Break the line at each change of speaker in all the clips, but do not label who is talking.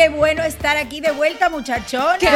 qué bueno estar aquí de vuelta, muchachones.
¡Qué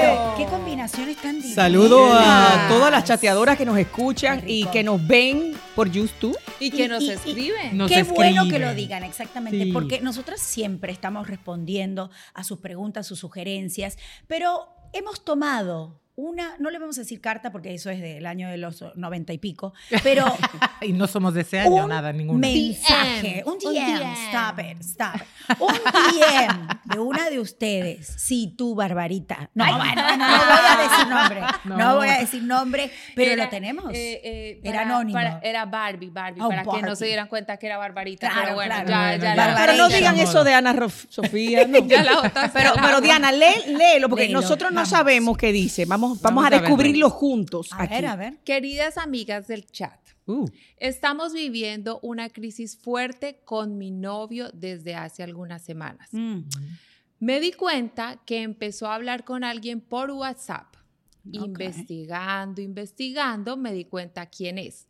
pero qué combinaciones tan divinas.
Saludo a todas las chateadoras que nos escuchan y que nos ven por YouTube.
Y que
Y-
nos
y- y-
escriben.
Nos
Qué bueno que lo digan, exactamente,
Sí.
porque nosotras siempre estamos respondiendo a sus preguntas, sus sugerencias, pero hemos tomado una, no le vamos a decir carta porque eso es del año de los noventa y pico, pero
Y no somos de ese año, nada, ninguno.
mensaje, un
Un
DM,
DM.
stop it, stop it. Un DM de una de ustedes, sí, tú, Barbarita. No, bueno, no, no voy a decir nombre, no,
No.
voy a decir nombre, pero
Era,
lo tenemos.
eh, eh,
Era
para-
anónimo.
para- era Barbie, Barbie,
Oh,
para que no se dieran cuenta que era Barbarita.
Claro,
pero bueno,
claro.
ya,
Bueno,
ya,
ya.
la
Barbarita.
Pero no digan eso de Ana Rof- Sofía. no.
Ya la
pero, pero. Diana, lee, léelo, porque
Léelo,
nosotros no
vamos.
sabemos qué dice. Vamos, vamos,
Vamos
a descubrirlo juntos.
a
aquí.
ver, a ver.
Queridas amigas del chat,
Uh,
estamos viviendo una crisis fuerte con mi novio desde hace algunas semanas.
Mm.
Me di cuenta que empezó a hablar con alguien por WhatsApp. Investigando, investigando, me di cuenta quién es.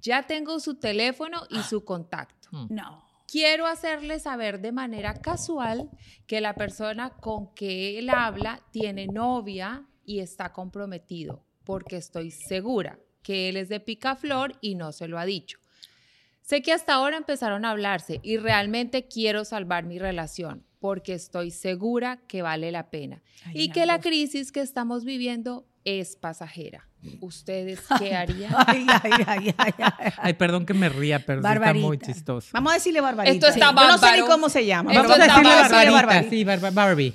Ya tengo su teléfono y su contacto.
No.
Quiero hacerle saber de manera casual que la persona con que él habla tiene novia y está comprometido, porque estoy segura que él es de Picaflor y no se lo ha dicho. Sé que hasta ahora empezaron a hablarse y realmente quiero salvar mi relación porque estoy segura que vale la pena
Ay,
y que la crisis que estamos viviendo es pasajera. ¿Ustedes qué harían?
Ay, ay, ay, ay, ay.
ay, perdón que me ría, pero sí está
Barbarita.
muy chistoso.
Vamos a decirle Barbarita.
Esto está
Yo no sé ni cómo se llama.
Esto
Vamos a decirle
decirle
Barbarita, sí, Barbie.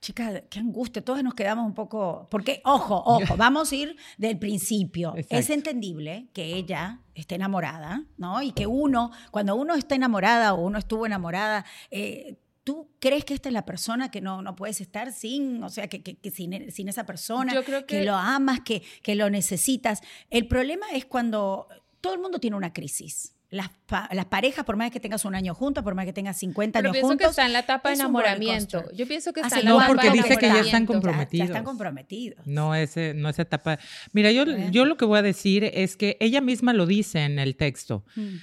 Chica, qué angustia, todos nos quedamos un poco, porque, ojo, ojo, vamos a ir del principio.
Exacto.
Es entendible que ella esté enamorada, ¿no? Y que uno, cuando uno está enamorada o uno estuvo enamorada, eh, ¿tú crees que esta es la persona que no, no puedes estar sin, o sea, que, que- que sin, sin esa persona,
Yo creo que-
lo amas, que, que lo necesitas? El problema es cuando todo el mundo tiene una crisis. Las, pa- las parejas, por más que tengas un año juntas, por más que tengas 50
Pero
años
pienso
juntos,
que está en la etapa de enamoramiento. Yo pienso que está
Hace
en la
No,
etapa
porque
de
dice que ya están
enamoramiento.
Ya- Ya,
comprometidos.
están comprometidos.
No, ese, no esa etapa. Mira, yo, yo lo que voy a decir es que ella misma lo dice en el texto.
Mm.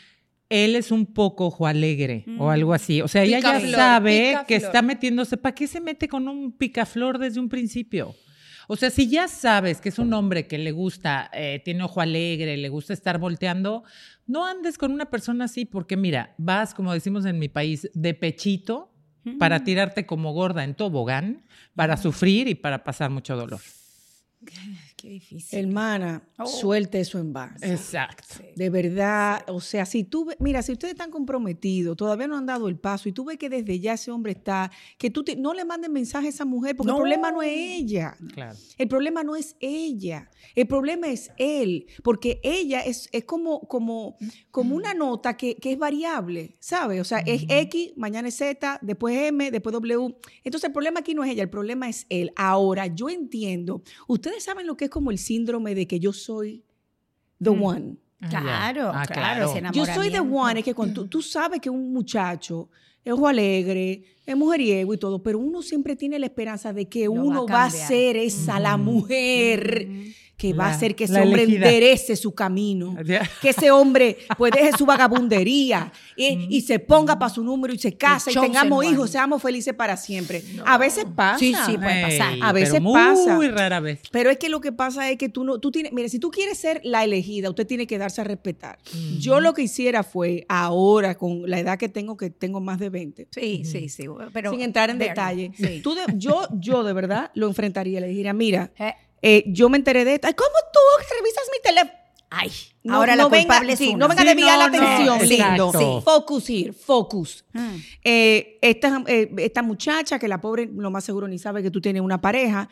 Él es un poco ojo alegre o algo así. O sea, ella ya sabe que está metiéndose. ¿Para qué se mete con un picaflor desde un principio? O sea, si ya sabes que es un hombre que le gusta, eh, tiene ojo alegre, le gusta estar volteando, no andes con una persona así, porque mira, vas, como decimos en mi país, de pechito para tirarte como gorda en tobogán, para sufrir y para pasar mucho dolor.
Qué difícil.
Hermana,
Oh.
suelte eso en paz.
Exacto.
De verdad, o sea, si tú, ve- mira, si ustedes están comprometidos, todavía no han dado el paso y tú ves que desde ya ese hombre está, que tú te- no le mandes mensaje a esa mujer, porque
No.
el problema no es ella.
Claro.
El problema no es ella, el problema es él, porque ella es, es como, como, como una nota que, que es variable, ¿sabes? O sea, es X, mañana es Z, después M, después W. Entonces el problema aquí no es ella, el problema es él. Ahora, yo entiendo, ustedes saben lo que es como el síndrome de que yo soy the
Mm.
one.
Ah.
Claro,
Ah,
claro, ese
Yo soy the one, es que cuando tú, tú sabes que un muchacho es ojo alegre, es mujeriego y todo, pero uno siempre tiene la esperanza de que
Lo va a
uno va a, ser esa, la mujer que va a hacer que ese hombre
elegida.
enderece su camino. Que ese hombre pues deje su vagabundería y, y se ponga para su número y se casa y tengamos
one.
hijos, seamos felices para siempre. A veces pasa.
Sí, sí, puede pasar.
A veces
pero muy
pasa.
rara vez.
Pero es que lo que pasa es que tú no, tú tienes, mire, si tú quieres ser la elegida, usted tiene que darse a respetar. Yo lo que hiciera fue ahora, con la edad que tengo, que tengo más de 20,
Sí, sí, sí. Pero
sin entrar en detalle,
sí.
tú de- yo, yo de verdad lo enfrentaría, le diría, mira,
Eh,
yo me enteré de esto, ¿cómo tú revisas mi teléfono?
Ay,
No,
ahora
no
la
venga,
culpable es
sí,
uno.
no venga a
Sí,
desviar la
no, no,
atención, lindo.
exacto.
Focus here, focus.
Mm.
Eh, esta, eh, esta muchacha, que la pobre lo más seguro ni sabe que tú tienes una pareja,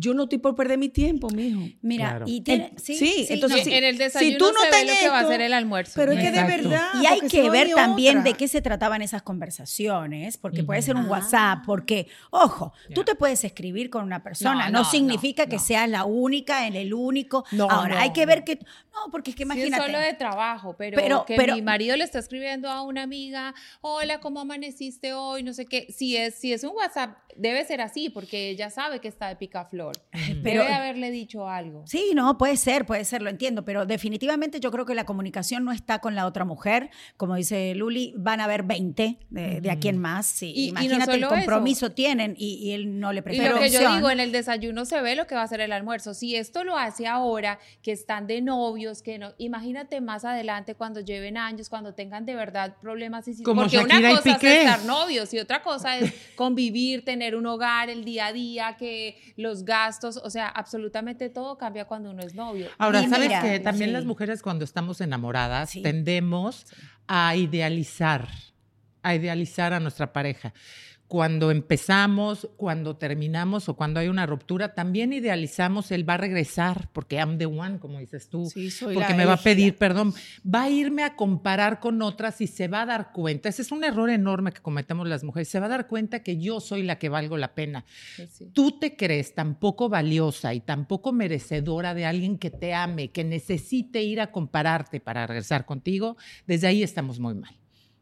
yo no estoy por perder mi tiempo, mijo.
Mira,
Claro.
y tiene,
En-
sí,
sí, entonces
No,
sí.
en el
Si
desayuno
tú no
se ve lo que va a ser el almuerzo.
Pero es que de verdad.
Y hay
si
que ver también
otra.
de qué se trataban esas conversaciones, porque puede ser un
Ah.
WhatsApp, porque, ojo, tú te puedes escribir con una persona, no,
No, no,
significa que seas la única, en el único.
No,
Ahora, hay que ver que, no, porque es que
Sí,
imagínate.
solo de trabajo, pero,
Pero-
que
pero-
mi marido le está escribiendo a una amiga, hola, ¿cómo amaneciste hoy? No sé qué. Si es, si es un WhatsApp, debe ser así, porque ella sabe que está de picaflor.
Pero
Debe haberle dicho algo.
Sí, no, puede ser, puede ser, lo entiendo, pero definitivamente yo creo que la comunicación no está con la otra mujer. Como dice Luli, van a haber 20 de, de aquí en más. Sí,
Y- y no
imagínate el
solo eso.
compromiso tienen y, y él no le
Y
presta
lo que yo digo, en el desayuno se ve lo que va a ser el almuerzo. Si esto lo hace ahora, que están de que no, imagínate más adelante cuando lleven años, cuando tengan de verdad problemas. Y,
Como
porque
Shakira
una
y
cosa
Piqué.
es estar novios y otra cosa es convivir, tener un hogar, el día a día, que los gastos, o sea, absolutamente todo cambia cuando uno es novio.
Ahora,
Y
¿sabes que También
sí.
las mujeres cuando estamos enamoradas
Sí.
tendemos a idealizar, a idealizar a nuestra pareja. Cuando empezamos, cuando terminamos o cuando hay una ruptura, también idealizamos él va a regresar porque I'm the one, como dices tú.
Sí, soy
porque me va a pedir perdón. Va a irme a comparar con otras y se va a dar cuenta. Ese es un error enorme que cometemos las mujeres. Se va a dar cuenta que yo soy la que valgo la pena
Sí, sí.
tú te crees tan poco valiosa y tan poco merecedora de alguien que te ame, que necesite ir a compararte para regresar contigo, desde ahí estamos muy mal.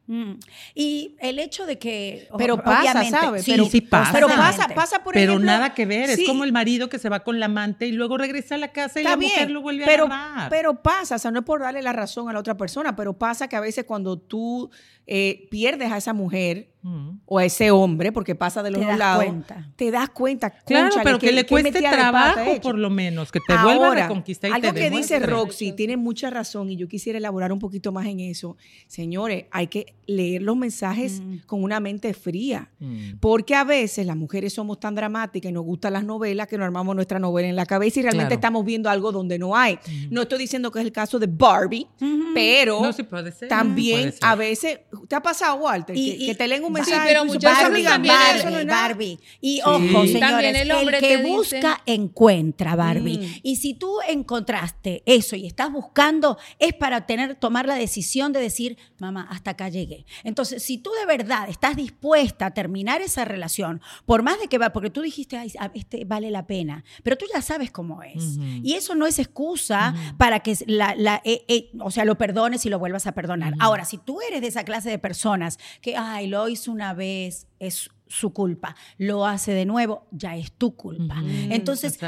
Mm. Y el hecho de que.
Pero pasa, ¿sabes?
Sí,
pero,
sí pasa.
pero pasa, pasa por
Pero
ejemplo,
nada que ver,
sí,
es como el marido que se va con la amante y luego regresa a la casa y
Está
la mujer lo vuelve
pero,
a agarrar.
pero pasa, o sea, no es por darle la razón a la otra persona, pero pasa que a veces cuando tú eh, pierdes a esa mujer
Mm.
o a ese hombre, porque pasa de los
Te
dos
das
lados,
cuenta.
te das cuenta.
Claro, pero que
qué-
le cueste trabajo por lo menos, que te vuelva a
Ahora,
reconquistar y
algo
te
que dice. Roxy tiene mucha razón y yo quisiera elaborar un poquito más en eso. Señores, hay que leer los mensajes
Mm.
con una mente fría.
Mm.
Porque a veces las mujeres somos tan dramáticas y nos gustan las novelas que nos armamos nuestra novela en la cabeza y realmente
Claro.
estamos viendo algo donde no hay. No estoy diciendo que es el caso de Barbie, pero
No, sí puede ser.
también
puede ser.
a veces, ¿te ha pasado, Walter?
Y-
que,
y-
que te leen un
Sí,
mensaje
pero muchas
"Pero
veces
amiga,
también
Barbie,
el-
eso no es
Barbie,
nada".
Barbie. Y
Sí.
ojo, señores,
el hombre
que
dice-
busca encuentra, Barbie.
Mm.
Y si tú encontraste eso y estás buscando, es para tener, tomar la decisión de decir, mamá, hasta acá llegué. Entonces, si tú de verdad estás dispuesta a terminar esa relación, por más de que va, porque tú dijiste, ay, este vale la pena, pero tú ya sabes cómo es. Y eso no es excusa para que la, la- eh, eh, o sea, lo perdones y lo vuelvas a perdonar. Ahora, si tú eres de esa clase de personas que, ay, lo hizo una vez, es su culpa, lo hace de nuevo, ya es tu culpa.
Ujú.
Entonces,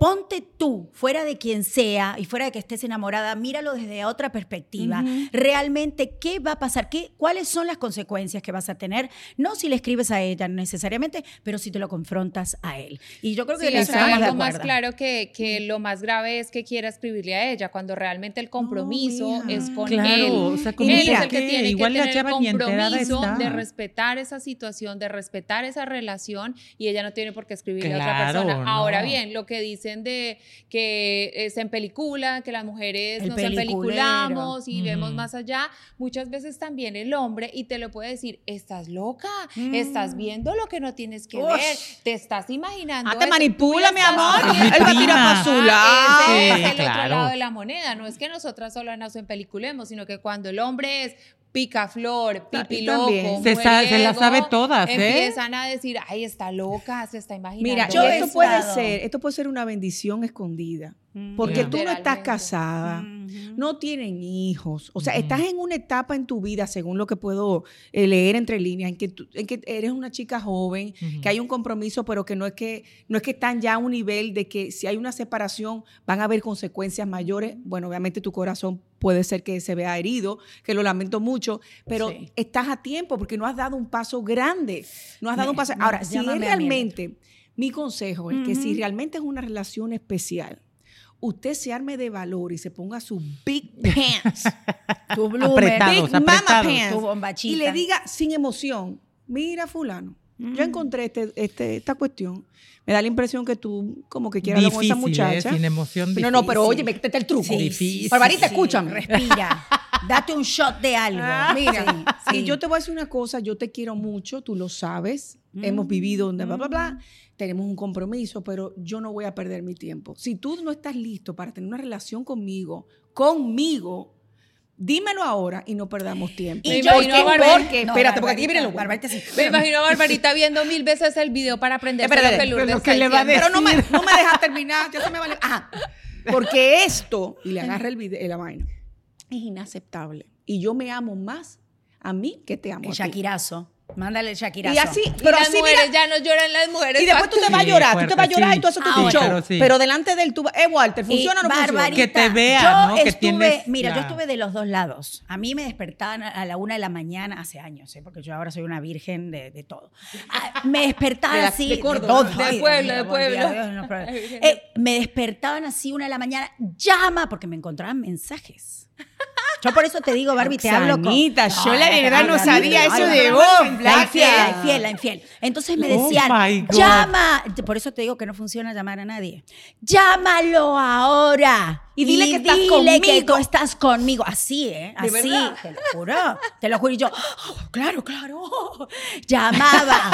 ponte tú, fuera de quien sea y fuera de que estés enamorada, míralo desde otra perspectiva. Realmente, ¿qué va a pasar? ¿Qué, ¿Cuáles son las consecuencias que vas a tener? No si le escribes a ella necesariamente, pero si te lo confrontas a él. Y yo creo que
Sí,
eso de
algo más claro que, que lo más grave es que quiera escribirle a ella, cuando realmente el compromiso
mija.
es con
Claro,
él.
o sea,
él
como
es
mira,
el que
que
tiene
igual
que tener el compromiso
está.
de respetar esa situación, de respetar esa relación y ella no tiene por qué escribirle a otra
Claro,
persona.
no.
Ahora bien, lo que dicen de que es en película, que las mujeres
El
nos empeliculamos y vemos
Ujú.
más allá, muchas veces también el hombre y te lo puede decir, estás loca, estás viendo lo que no tienes que
Ush.
ver, te estás imaginando.
Ah, te manipula, mi amor. Él va a tirar
prima.
para su
Ah,
lado.
ese
Sí,
es el otro
claro.
lado de la moneda. No es que nosotras solo nos empeliculemos, sino que cuando el hombre es picaflor, pipiloco,
también.
Se se la
mujeriego,
sabe todas, ¿eh?
Empiezan a decir, ay, está loca, se está imaginando.
Mira,
Yo
esto puede ser, esto puede ser una bendición escondida.
Mm.
Porque tú no estás casada,
Ujú.
no tienen hijos. O sea,
Ujú.
estás en una etapa en tu vida, según lo que puedo eh, leer entre líneas, en que, tú- en que eres una chica joven,
Ujú.
que hay un compromiso, pero que no es que no es que están ya a un nivel de que si hay una separación van a haber consecuencias mayores. Bueno, obviamente tu corazón puede ser que se vea herido, que lo lamento mucho, pero
Sí.
estás a tiempo porque no has dado un paso grande. No has dado
Me-
un paso.
me-
Ahora, si es realmente, mi consejo es que si realmente es una relación especial, usted se arme de valor y se ponga sus big pants,
Tu
Apretados,
big mama
apretados.
pants,
tu bombachita.
y le diga sin emoción, mira fulano, yo
Mm.
encontré este, este- esta cuestión. Me da la impresión que tú como que quieras hablar con esa
Difícil, ¿eh?
muchacha.
Sin emoción
no, no, pero
difícil.
oye, métete el truco.
Sí,
Difícil.
Barbarita,
sí,
escúchame.
Respira. Date un shot de algo.
Mira,
Sí,
y yo te voy a decir una cosa, yo te quiero mucho, tú lo sabes, hemos vivido, bla, bla, bla, bla, tenemos un compromiso, pero yo no voy a perder mi tiempo. Si tú no estás listo para tener una relación conmigo, conmigo, dímelo ahora y no perdamos tiempo.
Me
yo-
imagino a
porque,
Barbie-
porque,
No,
espérate, porque aquí
Barbarita,
viene lo bueno.
Barbarita sí.
Me imagino a Barbarita viendo mil veces el video para aprender
pero
está
¿qué le va a
diciendo.
Pero no me, no me dejas terminar, ya se me vale. Ajá. Porque esto, y le agarra el video, la vaina, es inaceptable. Y yo me amo más a mí que te amo
El. Shakirazo. Mándale el Shakira.
Y así,
Y
pero
las
así,
mujeres
mira,
ya no lloran las mujeres.
y después tú te vas a llorar, tú te
fuerte,
vas a llorar
sí.
y tú haces tu show.
Claro, sí.
Pero delante de él, tú vas, eh, Walter, ¿funciona o no funciona?
Barbarita,
Que te vea,
yo
¿no? Que
Estuve,
tienes
mira, yo
la-
estuve de los dos lados. A mí me despertaban a la una de la mañana hace años, ¿eh? porque yo ahora soy una virgen de, de todo. Ah, me despertaban
De la-
así.
de Córdoba,
todo.
De
Ay, Dios
pueblo, de pueblo.
Dios, no, pero- Eh, me despertaban así una de la mañana, llama, porque me encontraban mensajes. Yo por eso te digo, Barbie, te hablo con...
Yo la verdad no sabía eso de vos,
La infiel, la infiel, la infiel. Entonces me
Oh
decían,
God.
llama, por eso te digo que no funciona llamar a nadie. Llámalo ahora.
Y dile que estás
dile que
conmigo.
tú estás conmigo. Así, ¿eh?
¿De
Así,
verdad?
te lo juro. Te lo juro. Y yo, "Oh, claro, claro. Llamaba.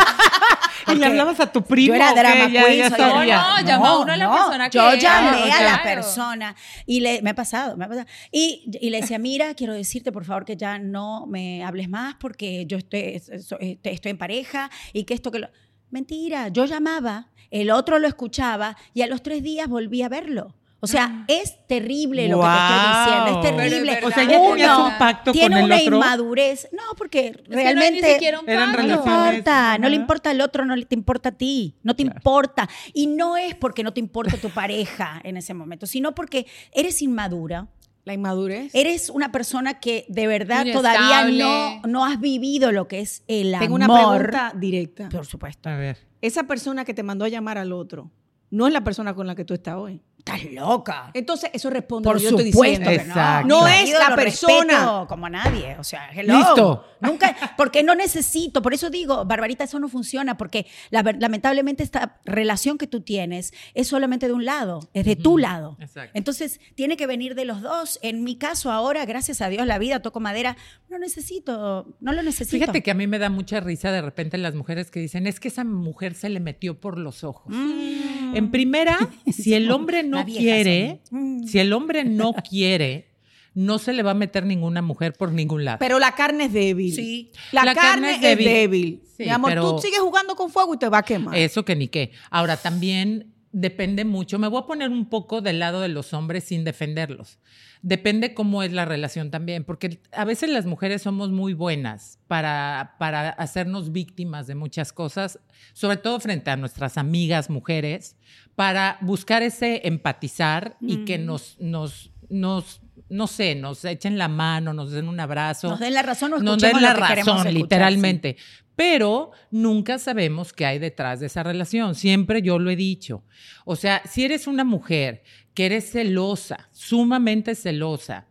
¿Y le hablabas a tu primo?
Yo era
qué?
drama
Ya-
queen.
ya
soy
No, llama a uno a la persona que
Yo llamé
Ah,
a la persona y le, me ha pasado, me ha pasado. Y, y le decía, mira, quiero decirte por favor que ya no me hables más porque yo estoy, estoy, estoy en pareja y que esto que lo... Mentira, yo llamaba, el otro lo escuchaba y a los tres días volví a verlo. O sea, es terrible lo que te estoy diciendo, es.
Pero
terrible.
O sea, ya tenías
Uno
un pacto
tiene
con el
una
otro.
inmadurez. No, porque
no hay
realmente
ni siquiera un pacto.
no importa, no le importa al otro, no le te importa a ti, no te
Claro.
importa. Y no es porque no te importa tu pareja en ese momento, sino porque eres inmadura,
La inmadurez.
eres una persona que de verdad
Inestable.
todavía no, no has vivido lo que es el
Tengo una
amor.
pregunta directa.
Por supuesto.
A ver.
Esa persona que te mandó a llamar al otro no es la persona con la que tú estás hoy.
Estás loca.
Entonces, eso responde
Por
a lo que yo estoy
supuesto
diciendo.
que no.
Exacto.
No es la
lo
persona.
respeto como nadie. O sea, hello.
Listo.
Nunca, porque no necesito. Por eso digo, Barbarita, eso no funciona, porque la ver- lamentablemente esta relación que tú tienes es solamente de un lado, es de tu lado.
Exacto.
Entonces, tiene que venir de los dos. En mi caso, ahora, gracias a Dios, la vida, toco madera, no necesito, no lo necesito.
Fíjate que a mí me da mucha risa de repente las mujeres que dicen, es que esa mujer se le metió por los ojos.
Mm.
En primera, si el hombre no quiere.
Mm.
si el hombre no quiere, no se le va a meter ninguna mujer por ningún lado.
Pero la carne es débil.
Sí.
La,
La
carne,
carne
es
es
débil.
débil. Sí,
Mi amor,
pero-
tú sigues jugando con fuego y te va a quemar.
Eso que ni qué. Ahora, también depende mucho. Me voy a poner un poco del lado de los hombres sin defenderlos. Depende cómo es la relación también, porque a veces las mujeres somos muy buenas para, para hacernos víctimas de muchas cosas, sobre todo frente a nuestras amigas mujeres, para buscar ese empatizar y que nos, nos, nos, no sé, nos echen la mano, nos den un abrazo
Nos den la razón o
nos
escuchemos
den la razón,
escuchar,
literalmente. Pero nunca sabemos qué hay detrás de esa relación. Siempre yo lo he dicho. O sea, si eres una mujer que eres celosa, sumamente celosa,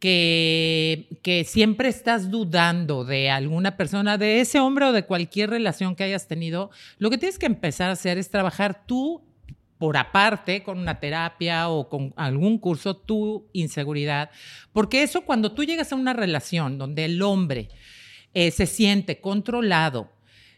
que, que siempre estás dudando de alguna persona, de ese hombre o de cualquier relación que hayas tenido, lo que tienes que empezar a hacer es trabajar tú por aparte, con una terapia o con algún curso, tu inseguridad. Porque eso cuando tú llegas a una relación donde el hombre eh, se siente controlado,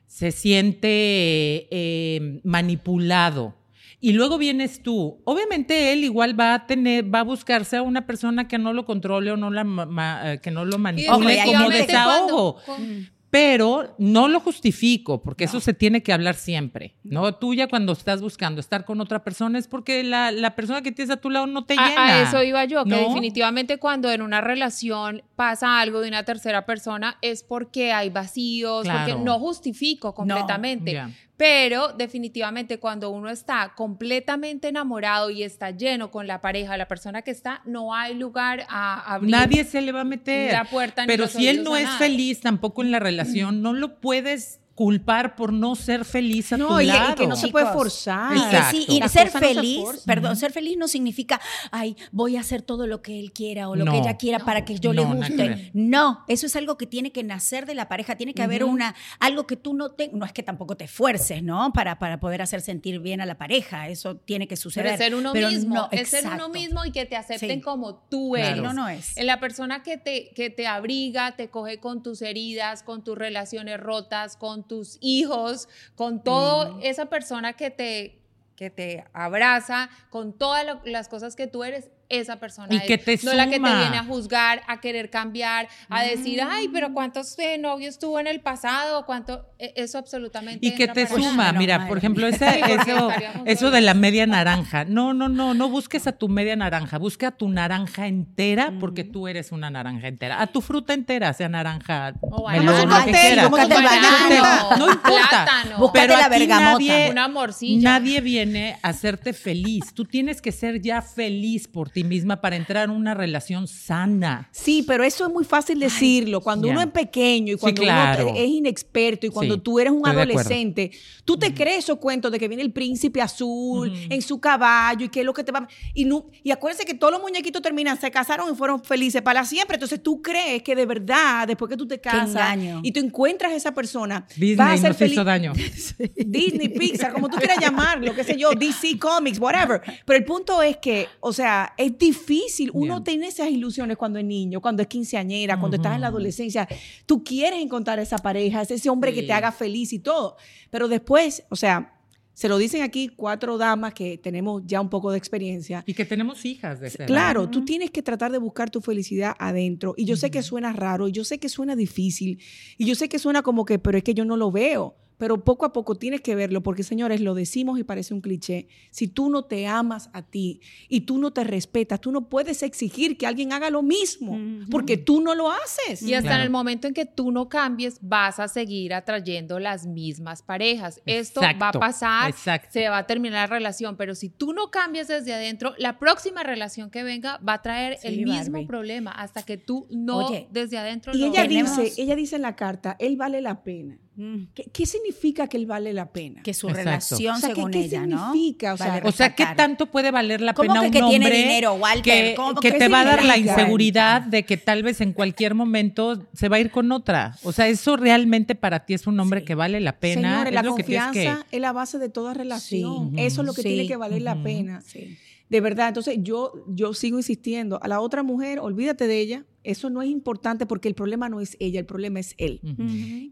se siente eh, manipulado, y luego vienes tú. Obviamente él igual va a tener, va a buscarse a una persona que no lo controle o no la ma- eh, que no lo manipule
Ojo,
como desahogo.
cuando- con-
Pero no lo justifico, porque eso se tiene que hablar siempre, ¿no? Tú ya cuando estás buscando estar con otra persona es porque la, la persona que tienes a tu lado no te
A,
llena.
a eso iba yo, que
¿no?
definitivamente cuando en una relación pasa algo de una tercera persona es porque hay vacíos,
Claro.
porque no justifico completamente. Pero definitivamente cuando uno está completamente enamorado y está lleno con la pareja, la persona que está, no hay lugar a abrir.
Nadie se le va a meter.
la puerta ni
Pero
los
si él no es
nada.
feliz tampoco en la relación, no lo puedes culpar por no ser feliz a
No,
tu
y, y
lado.
que no se puede forzar.
Y, que
Exacto.
sí, y
Las
ser
cosas no se
feliz, perdón, ser feliz no significa, ay, voy a hacer todo lo que él quiera o lo
No.
que ella quiera para que yo le guste. No, eso es algo que tiene que nacer de la pareja, tiene que haber una, algo que tú no te, no es que tampoco te esfuerces, ¿no? Para, para poder hacer sentir bien a la pareja, eso tiene que suceder.
Pero es ser uno
Pero
mismo,
no,
es ser uno mismo y que te acepten
Sí.
como tú
Claro.
eres.
No, no es.
En la persona que te, que te abriga, te coge con tus heridas, con tus relaciones rotas, con tus hijos, con todo esa persona que te, que te abraza, con todas lo- las cosas que tú eres, esa persona
Y
es.
que te
no la que te viene a juzgar, a querer cambiar, a decir, ay, pero ¿cuántos eh, novios tuvo en el pasado? ¿Cuánto? Eh, Eso absolutamente.
Y que te suma, mira, por ejemplo,
Sí, porque
eso, eso de la media naranja. No, no, no, no busques a tu media naranja, busca a tu naranja entera porque tú eres una naranja entera. A tu fruta entera, sea naranja,
O
melón, lo que quieras. No importa.
Plátano.
Pero
la bergamota.
nadie-
Una morcilla.
Nadie viene a hacerte feliz. Tú tienes que ser ya feliz por ti misma para entrar en una relación sana.
Sí, pero eso es muy fácil decirlo. Cuando uno es pequeño y
Sí,
cuando
claro.
uno es inexperto y cuando
Sí,
tú eres un adolescente, tú te crees esos cuentos de que viene el príncipe azul en su caballo y que es lo que te va. Y, no, y acuérdense que todos los muñequitos terminan, se casaron y fueron felices para siempre. Entonces tú crees que de verdad, después que tú te casas y tú encuentras a esa persona,
Disney
vas a ser
nos
feliz.
hizo daño.
Disney, Pixar, como tú quieras llamarlo, qué sé yo, DC Comics, whatever. Pero el punto es que, o sea, es difícil. Uno
Bien.
tiene esas ilusiones cuando es niño, cuando es quinceañera, cuando estás en la adolescencia. Tú quieres encontrar esa pareja, ese hombre que te haga feliz y todo. Pero después, o sea, se lo dicen aquí cuatro damas que tenemos ya un poco de experiencia.
Y que tenemos hijas de edad.
Claro, tú tienes que tratar de buscar tu felicidad adentro. Y yo sé que suena raro, y yo sé que suena difícil, y yo sé que suena como que, pero es que yo no lo veo. Pero poco a poco tienes que verlo, porque señores, lo decimos y parece un cliché. Si tú no te amas a ti y tú no te respetas, tú no puedes exigir que alguien haga lo mismo, porque tú no lo haces.
Y hasta
Claro.
en el momento en que tú no cambies, vas a seguir atrayendo las mismas parejas. Esto va a pasar,
exacto.
se va a terminar la relación, pero si tú no cambias desde adentro, la próxima relación que venga va a traer
Sí,
el mismo
Barbie.
problema hasta que tú no
Oye,
desde adentro
Y
lo
ella
Tenemos-
dice, ella dice en la carta, él vale la pena.
Mm.
¿Qué, qué significa que él vale la pena?
Que su
Exacto.
relación,
O sea, ¿qué-
según
qué
ella, ¿no?
significa? O sea,
Vale
O sea, ¿qué tanto puede valer la
¿Cómo
pena
que
un
que tiene
hombre
dinero, Walter?
que,
¿Cómo
que
que
te va a dar la inseguridad de que tal vez en cualquier momento se va a ir con otra? O sea, eso realmente para ti es un hombre
Sí.
que vale la pena.
Señores,
es
la
lo
confianza
que
es la base de toda relación.
Sí.
Eso es lo que
Sí.
tiene que valer la pena.
Sí.
De verdad, entonces yo, yo sigo insistiendo. A la otra mujer, olvídate de ella. Eso no es importante porque el problema no es ella, el problema es él.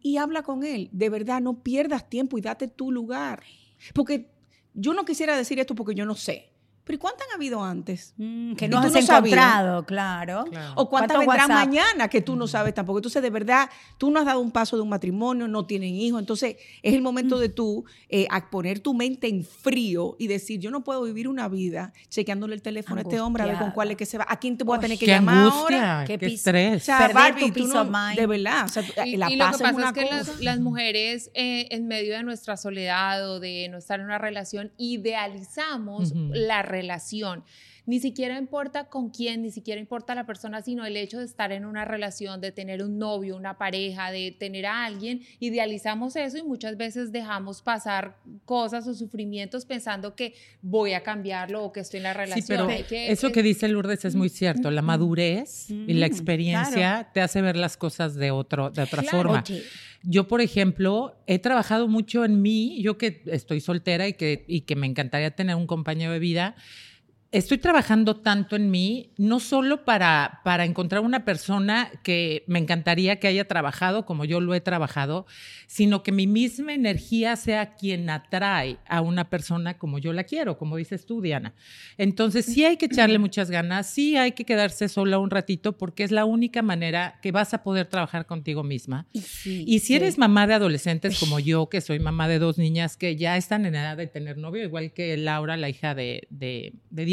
Y habla con él. De verdad, no pierdas tiempo y date tu lugar. Porque yo no quisiera decir esto porque yo no sé. Pero ¿y cuántas han habido antes?
Mm, que no has
no
encontrado, claro.
Claro.
¿O cuántas
¿Cuántos
vendrán
WhatsApp?
mañana que tú no sabes tampoco? Entonces, de verdad, tú no has dado un paso de un matrimonio, no tienen hijos. Entonces, es el momento de tú eh, a poner tu mente en frío y decir, yo no puedo vivir una vida chequeándole el teléfono a este hombre a ver con cuál es que se va. ¿A quién te voy a tener que
Qué
llamar
angustia,
ahora?
qué,
Qué pis-
O
estrés.
sea,
Perder
Barbie,
tu
tú
peace
no- de verdad, o sea, tú-
Y,
la
y lo
paz
que
es
pasa
una
es que las, las mujeres eh, en medio de nuestra soledad o de no estar en una relación idealizamos
Ujú.
la relación relación. Ni siquiera importa con quién, ni siquiera importa la persona, sino el hecho de estar en una relación, de tener un novio, una pareja, de tener a alguien, idealizamos eso y muchas veces dejamos pasar cosas o sufrimientos pensando que voy a cambiarlo o que estoy en la relación.
Sí, pero eso que dice Lourdes es muy cierto. La madurez y la
Mm,
experiencia te hace ver las cosas de, otro, de otra
Claro.
forma. Yo, por ejemplo, he trabajado mucho en mí, yo que estoy soltera y que, y que me encantaría tener un compañero de vida. Estoy trabajando tanto en mí, no solo para, para encontrar una persona que me encantaría que haya trabajado como yo lo he trabajado, sino que mi misma energía sea quien atrae a una persona como yo la quiero, como dices tú, Diana. Entonces, sí hay que echarle muchas ganas, sí hay que quedarse sola un ratito, porque es la única manera que vas a poder trabajar contigo misma.
y, sí,
Y si
sí.
eres mamá de adolescentes como yo, que soy mamá de dos niñas que ya están en edad de tener novio, igual que Laura, la hija de, de, de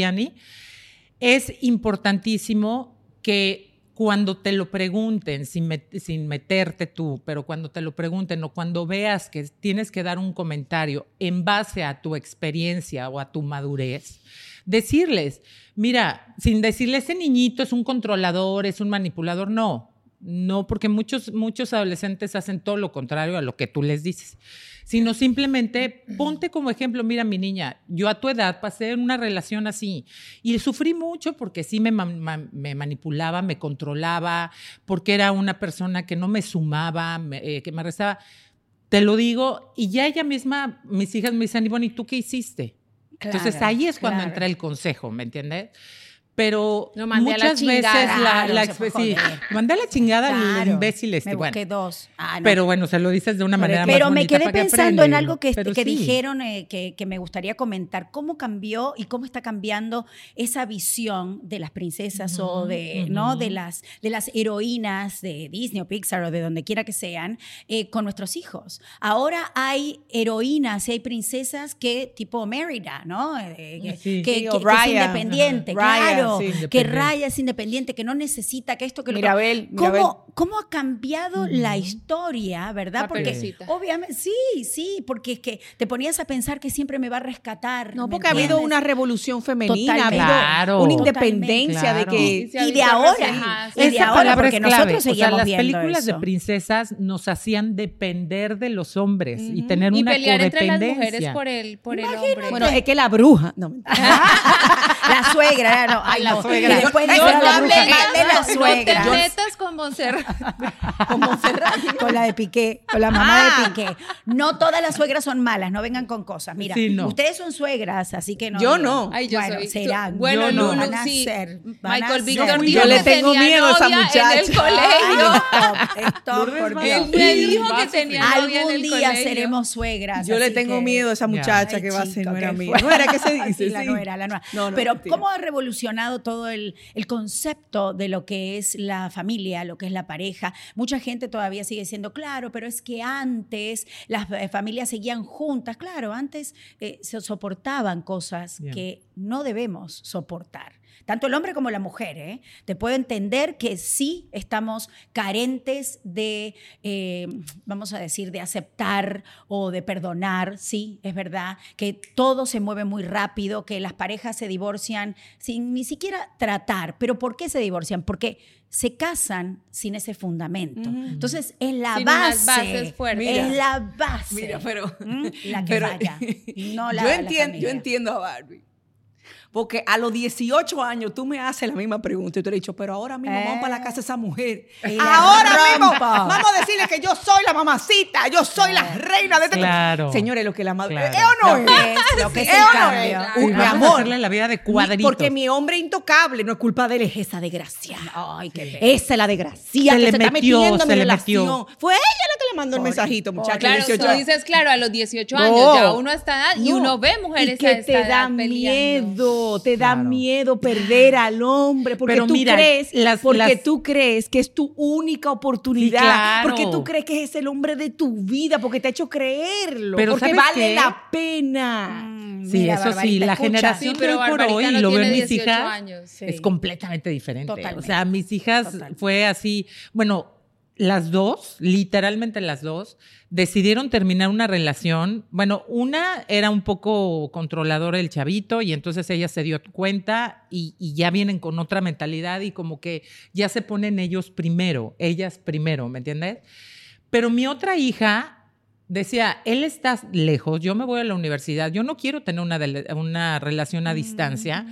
Es importantísimo que cuando te lo pregunten, sin meterte tú, pero cuando te lo pregunten o cuando veas que tienes que dar un comentario en base a tu experiencia o a tu madurez, decirles, mira, sin decirle ese niñito es un controlador, es un manipulador, no. No, porque muchos, muchos adolescentes hacen todo lo contrario a lo que tú les dices, sino simplemente ponte como ejemplo, mira mi niña, yo a tu edad pasé en una relación así y sufrí mucho porque sí me, ma- me manipulaba, me controlaba, porque era una persona que no me sumaba, me- eh, que me restaba. Te lo digo y ya ella misma, mis hijas me dicen, Ivonne, ¿y tú qué hiciste? Entonces
Claro,
ahí es cuando
claro.
entra el consejo, ¿me entiendes? Pero
Lo mandé a la
muchas veces la, la sí, mandé a la chingada al
Claro,
imbécil este,
Me
bueno.
busqué dos. Ah, no.
Pero bueno, se lo dices de una manera
Pero
más
me
bonita
quedé
para que
pensando en algo que,
Pero
que
sí.
dijeron eh, que, que me gustaría comentar. ¿Cómo cambió y cómo está cambiando esa visión de las princesas o de, ¿no? de, las, de las heroínas de Disney o Pixar o de donde quiera que sean eh, con nuestros hijos? Ahora hay heroínas y hay princesas que tipo Mérida, ¿no? Eh, que,
Sí.
que-
Sí,
que-
o
que es independiente,
Ajá. Raya,
claro.
Sí.
que. Raya es independiente, que no necesita que esto, que lo otro.
Mirabel, Mirabel.
¿Cómo, ¿Cómo ha cambiado la historia, verdad? Porque obviamente, sí, sí, porque es que te ponías a pensar que siempre me va a rescatar.
No,
¿me
porque ha habido una revolución femenina, ha habido
Claro.
una independencia
Claro.
de que...
Y
Y de ahora, y de
Esa
ahora,
palabra
porque
es clave.
nosotros
o sea,
seguíamos
las
viendo
películas de princesas nos hacían depender de los hombres y tener
Y
una
pelear entre las
codependencia.
mujeres por el, por el hombre.
Bueno, es que la bruja... No.
la suegra, no, ay,
La
no.
suegra.
Y después
no, no
la de la
no te
suegra.
metas con Montserrat.
con la de Piqué, con la mamá
Ah.
de Piqué. No todas las suegras son malas, no vengan con cosas. Mira,
Sí, no.
ustedes son suegras, así que no.
Yo no.
Ay, yo
bueno,
soy.
serán.
Bueno,
no.
Van a
sí.
ser, van
Michael. Víctor
yo le
que
tengo
tenía
miedo a esa
novia En
muchacha.
el colegio.
Ay, stop, stop,
Lourdes
por
va-
Dios.
Él me dijo que tenía novia en
Algún
el
día
colegio.
seremos suegras.
Yo le tengo
que-
miedo a esa muchacha que va a ser nuera
qué
mía.
fuerte.
Nuera, ¿qué se
Sí,
dice?
la nuera, la nuera. Pero. ¿cómo ha revolucionado todo el, el concepto de lo que es la familia, lo que es la pareja? Mucha gente todavía sigue siendo, claro, pero es que antes las eh, familias seguían juntas. Claro, antes eh, se soportaban cosas
Bien.
que no debemos soportar. Tanto el hombre como la mujer, ¿eh? Te puedo entender que sí estamos carentes de, eh, vamos a decir, de aceptar o de perdonar, sí, es verdad, que todo se mueve muy rápido, que las parejas se divorcian sin ni siquiera tratar. ¿Pero por qué se divorcian? Porque se casan sin ese fundamento. Entonces, es la
Sin
base.
fuertes.
Es
Mira.
la base.
Mira, pero...
¿Mm? La que
pero-
falla. No la,
yo,
la
entiendo, yo entiendo a Barbie. Porque a los 18 años tú me haces la misma pregunta y te he dicho, pero ahora mismo vamos para la casa de esa mujer. Ahora mismo vamos a decirle que yo soy la mamacita, yo soy la reina de este
Claro.
Señores, lo que la madre...
Claro.
¿Eh o no
Lo
es?
que es, lo que es
¿Eh
el
no es? Mi amor.
la vida de cuadritos.
Porque mi hombre intocable no es culpa de él, es esa desgracia.
Ay, qué pena.
Esa es la desgracia
Se
que
le
se está
metió,
metiendo en mi
se le
relación.
metió.
Fue ella la que le mandó el mensajito,
pobre.
muchacho.
Claro,
18
tú dices, claro, a los 18
No.
años ya uno edad y
No.
uno ve mujeres
y que
a esta
te
edad
da
peleando.
miedo, te da
Claro.
miedo perder al hombre porque
Pero
tú
mira,
crees,
las-
porque
las-
tú crees que es tu única oportunidad,
Sí, claro.
porque tú crees que es el hombre de tu vida, porque te ha hecho creerlo,
Pero
porque
¿sabes
vale
qué?
la pena.
Mm,
Sí,
mira,
eso sí, la
escucha.
generación
Sí,
de
pero
hoy por hoy,
no
lo veo en mis
18
hijas,
años.
Sí.
es completamente diferente. O
Totalmente.
sea, mis hijas fue así, bueno, las dos, literalmente las dos, decidieron terminar una relación. Bueno, una era un poco controladora el chavito y entonces ella se dio cuenta y, y ya vienen con otra mentalidad y como que ya se ponen ellos primero, ellas primero, ¿me entiendes? Pero mi otra hija decía, él está lejos, yo me voy a la universidad, yo no quiero tener una, una relación a distancia.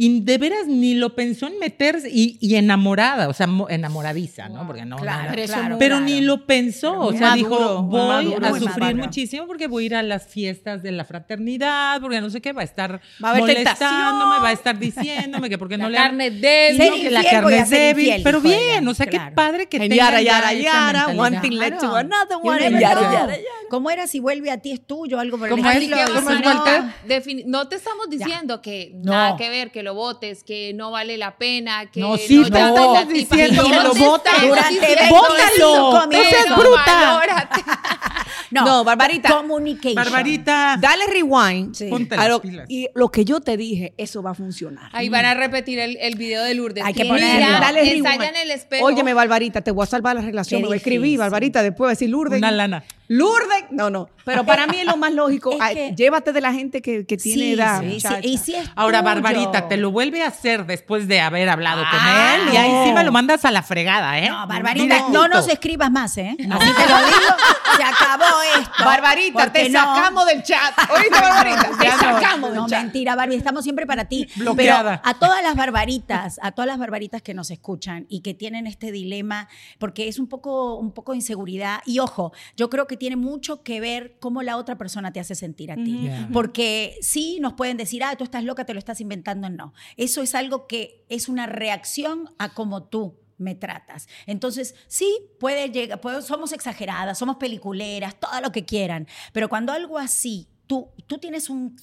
Y de veras ni lo pensó en meterse y, y enamorada, o sea, mo- enamoradiza, ¿no? Porque no,
Claro,
nada.
Pero eso
claro,
no-
Pero ni lo pensó, o sea,
maduro,
dijo, voy
maduro,
a sufrir
maduro.
muchísimo porque voy a ir a las fiestas de la fraternidad, porque no sé qué, va a estar
Va a haber
molestándome, va a estar diciéndome que porque
La
no le
carne débil.
Ser
no, que la carne es débil,
infiel,
pero bien, o sea,
Claro.
qué padre que
And
tengan
yara,
ya
yara, yara, one thing led to another one, yara,
know.
yara, yara.
¿Cómo era si vuelve a ti es tuyo? Algo por el estilo.
Así que,
y
¿Cómo
si
es,
no-
no te estamos diciendo que
No.
nada que ver, que lo votes, que no vale la pena, que
No, sí,
te
no,
la
estamos
tipa.
diciendo
No
que lo
te
votes.
estamos
Durante
diciendo
25
¡Bótalo! ¡No seas bruta!
No,
No, Barbarita.
Communication.
Barbarita,
Dale rewind.
Sí.
ponte
a
las
lo-
pilas.
y lo que yo te dije, eso va a funcionar.
Ahí van a repetir el, el video de Lourdes.
Hay que
Mira,
ponerlo.
Dale rewind.
ensayan el espejo.
Óyeme, Barbarita, te voy a salvar la relación.
Qué
Me voy a escribir,
difícil.
Barbarita, después voy a decir Lourdes.
una lana.
Lourdes, no, no. Pero para mí es lo más lógico.
Es
Ay,
que-
llévate de la gente que, que tiene
Sí,
edad.
sí, sí.
muchacha.
Y si es
Ahora,
tuyo.
Barbarita, te lo vuelve a hacer después de haber hablado
Ah,
con él y ahí
no.
sí me lo mandas a la fregada, ¿eh?
No, Barbarita, no nos escribas más, ¿eh? Así te lo digo. Se acabó esto.
Barbarita, te
no-
sacamos del chat. ¿Oíste, Barbarita? Te
no,
sacamos del
no,
chat.
mentira, Barbie, estamos siempre para ti.
Bloqueada.
Pero a todas las barbaritas, a todas las barbaritas que nos escuchan y que tienen este dilema, porque es un poco, un poco de inseguridad. Y ojo, yo creo que tiene mucho que ver cómo la otra persona te hace sentir a ti. Porque sí nos pueden decir, ah, tú estás loca, te lo estás inventando. No. Eso es algo que es una reacción a cómo tú me tratas. Entonces, sí, puede llegar, puede- somos exageradas, somos peliculeras, todo lo que quieran, pero cuando algo así, tú, tú tienes un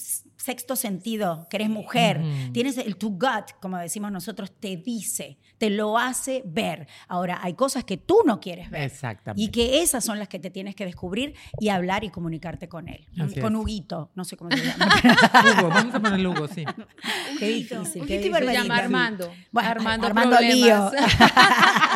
sexto sentido, que eres mujer, tienes el tu gut, como decimos nosotros, te dice, te lo hace ver. Ahora, hay cosas que tú no quieres ver.
Exactamente.
Y que esas son las que te tienes que descubrir y hablar y comunicarte con él.
Así
con
es.
Huguito, no sé cómo se llama.
Hugo, vamos a ponerle Hugo, sí.
qué difícil.
Huguito
qué
y
difícil.
Se llama Armando.
Bueno,
Armando,
Armando. Lío.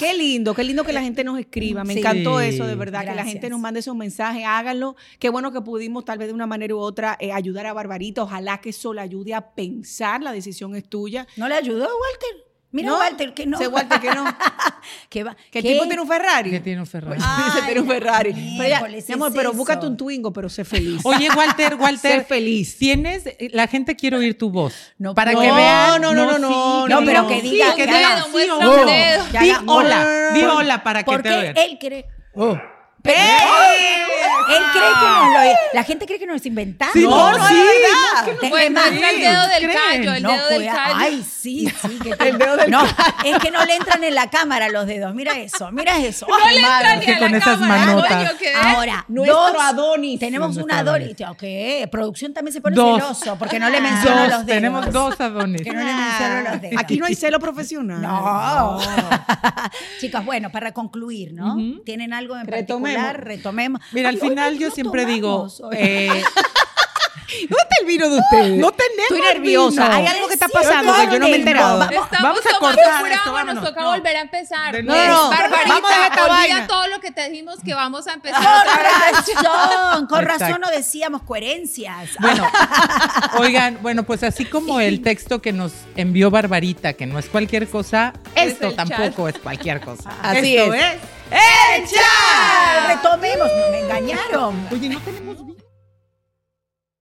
Qué lindo, qué lindo que la gente nos escriba. Me
Sí.
encantó eso, de verdad, que la gente nos mande esos mensajes, háganlo. Qué bueno que pudimos, tal vez de una manera u otra, eh, ayudar a Barbarita. Ojalá que eso le ayude a pensar. La decisión es tuya.
¿No le ayudó Walter? Mira
No,
Walter, que no.
Ese Walter que no.
que va,
Que el
¿qué?
tipo tiene un Ferrari.
Que tiene un Ferrari.
Tiene un Ferrari. Pero ya, mi amor,
¿es
pero
eso?
búscate un Twingo, pero sé feliz.
Oye, Walter, Walter.
Sé feliz.
Tienes, la gente quiere oír tu voz.
No
para
puedo.
que vean.
No, no, no, no,
sí,
no,
No, pero
no.
que diga,
Sí,
que
sí, oh.
Que
Di
haga-
hola, di hola para que
Porque
te oigan.
él cree.
Oh.
Él cree que nos lo. La gente cree que nos inventamos.
Sí, no,
no,
sí,
es verdad.
Te-
Pues
es más,
muestra el dedo del
creen.
callo, el
no,
dedo del callo.
Ay, sí, sí. Que te-
El dedo del
no, es que no le entran en la cámara los dedos. Mira eso, mira eso.
No
Ay,
le
madre.
entra ni
que
a
con
la
esas
cámara,
manotas.
Ahora,
Nuestro
dos,
Adonis.
Tenemos un Adonis.
Adonis.
Producción también se pone
Dos.
celoso porque no le menciono
Dos,
los dedos.
tenemos dos Adonis.
Que no le menciono los dedos.
Aquí no hay celo profesional.
No. Chicas, bueno, para concluir, ¿no? ¿Tienen algo en particular? Retomemos.
Mira, al
Ay,
final yo
no
siempre
tomamos
digo, eh,
¿Dónde está el vino de ustedes?
no tenemos
Estoy nerviosa.
vino.
Hay algo que está
Sí,
pasando que yo no me he enterado.
Vamos-
Estamos
vamos a cortar esto,
nos toca
No.
volver a empezar. No. Barbarita,
Vamos a esta vaina.
todo lo que te dijimos que vamos a empezar
Con razón, con razón no decíamos coherencias.
Bueno, oigan, bueno, pues así como el texto que nos envió Barbarita, que no es cualquier cosa,
Es
esto
chat.
tampoco es cualquier cosa.
Así
Esto
es.
es.
¡El chat! Retomemos, me engañaron.
Oye, no tenemos.